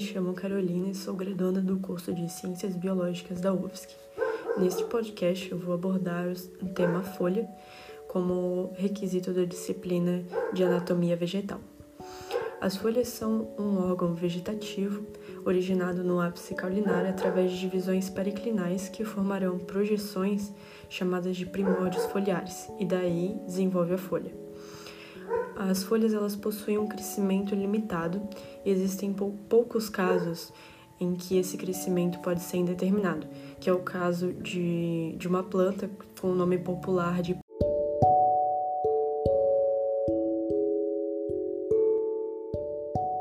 me chamo Carolina e sou graduanda do curso de Ciências Biológicas da UFSC. Neste podcast eu vou abordar o tema folha como requisito da disciplina de anatomia vegetal. As folhas são um órgão vegetativo originado no ápice caulinar através de divisões periclinais que formarão projeções chamadas de primórdios foliares e daí desenvolve a folha. As folhas elas possuem um crescimento limitado e existem pou poucos casos em que esse crescimento pode ser indeterminado, que é o caso de, de uma planta com o nome popular de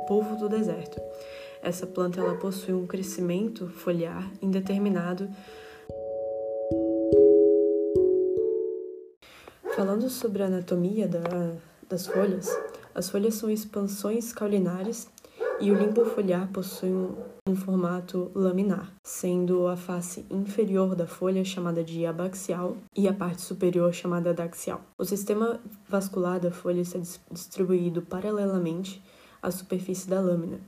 polvo do deserto. Essa planta ela possui um crescimento foliar indeterminado. Falando sobre a anatomia da, das folhas, as folhas são expansões caulinares e o limbo foliar possui um, um, formato laminar, sendo a face inferior da folha chamada de abaxial e a parte superior chamada adaxial. O sistema vascular da folha está distribuído paralelamente à superfície da lâmina.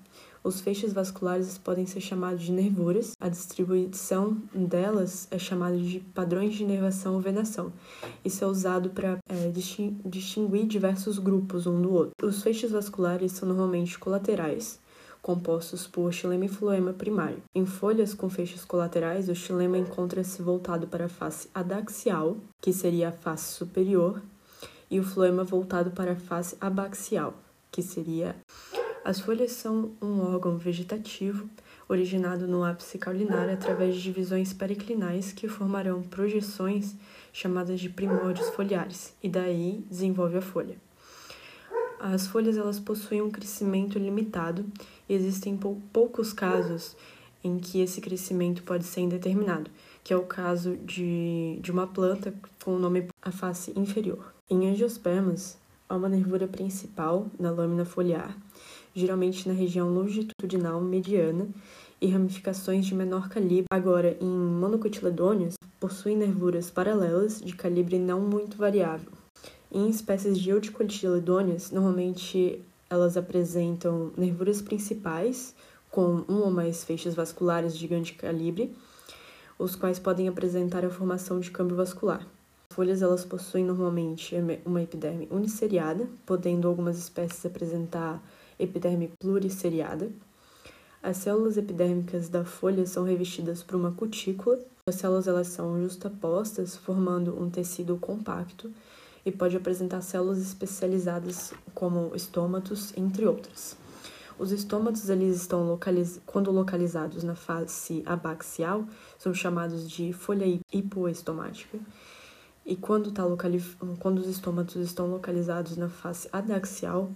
Os feixes vasculares podem ser chamados de nervuras. A distribuição delas é chamada de padrões de inervação ou venação. Isso é usado para é, distinguir diversos grupos um do outro. Os feixes vasculares são normalmente colaterais, compostos por xilema e floema primário. Em folhas com feixes colaterais, o xilema encontra-se voltado para a face adaxial, que seria a face superior, e o floema voltado para a face abaxial, que seria as folhas são um órgão vegetativo originado no ápice caulinar através de divisões periclinais que formarão projeções chamadas de primórdios foliares, e daí desenvolve a folha. As folhas elas possuem um crescimento limitado e existem pou poucos casos em que esse crescimento pode ser indeterminado, que é o caso de, de uma planta com o nome a face inferior. Em angiospermas, há uma nervura principal na lâmina foliar geralmente na região longitudinal mediana, e ramificações de menor calibre. Agora, em monocotiledôneos, possuem nervuras paralelas de calibre não muito variável. Em espécies de eudicotiledôneas, normalmente elas apresentam nervuras principais, com um ou mais feixes vasculares de grande calibre, os quais podem apresentar a formação de câmbio vascular. As folhas elas possuem normalmente uma epiderme uniceriada, podendo algumas espécies apresentar epiderme pluriceriada. As células epidérmicas da folha são revestidas por uma cutícula. As células elas são justapostas, formando um tecido compacto e pode apresentar células especializadas como estômatos, entre outras. Os estômatos eles estão localiz... quando localizados na face abaxial são chamados de folha hipoestomática. E quando, tá quando os estômatos estão localizados na face adaxial,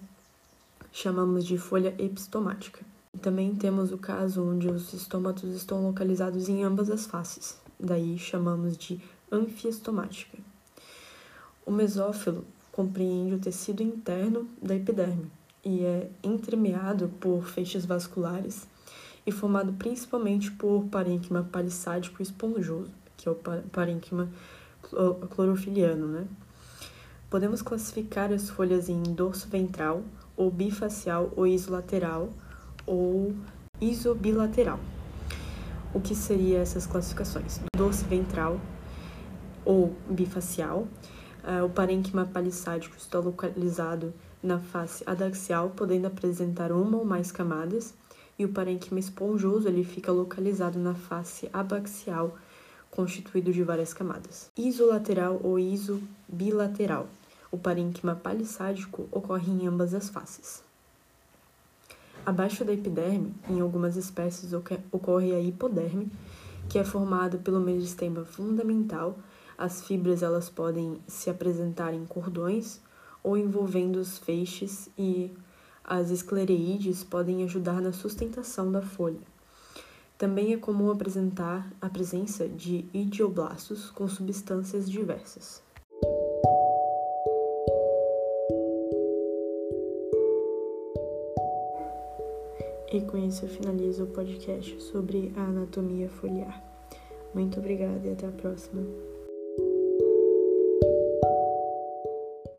chamamos de folha epistomática. Também temos o caso onde os estômatos estão localizados em ambas as faces, daí chamamos de anfiestomática. O mesófilo compreende o tecido interno da epiderme e é entremeado por feixes vasculares e formado principalmente por parênquima palissádico esponjoso, que é o parênquima clorofiliano, né? Podemos classificar as folhas em dorso ventral, ou bifacial ou isolateral ou isobilateral. O que seriam essas classificações? Dorso ventral ou bifacial. Uh, o parênquima palissádico está localizado na face adaxial, podendo apresentar uma ou mais camadas, e o parênquima esponjoso ele fica localizado na face abaxial, constituído de várias camadas. Isolateral ou isobilateral o parênquima palissádico ocorre em ambas as faces. Abaixo da epiderme, em algumas espécies ocorre a hipoderme, que é formada pelo meristema fundamental. As fibras elas podem se apresentar em cordões ou envolvendo os feixes e as esclereídes podem ajudar na sustentação da folha. Também é comum apresentar a presença de idioblastos com substâncias diversas. E com isso eu finalizo o podcast sobre a anatomia foliar. Muito obrigada e até a próxima.